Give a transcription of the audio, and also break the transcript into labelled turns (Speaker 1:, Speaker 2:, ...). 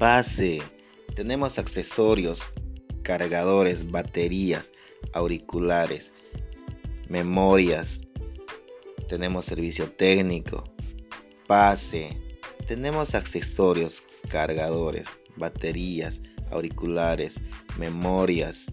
Speaker 1: Pase. Tenemos accesorios, cargadores, baterías, auriculares, memorias. Tenemos servicio técnico. Pase. Tenemos accesorios, cargadores, baterías, auriculares, memorias,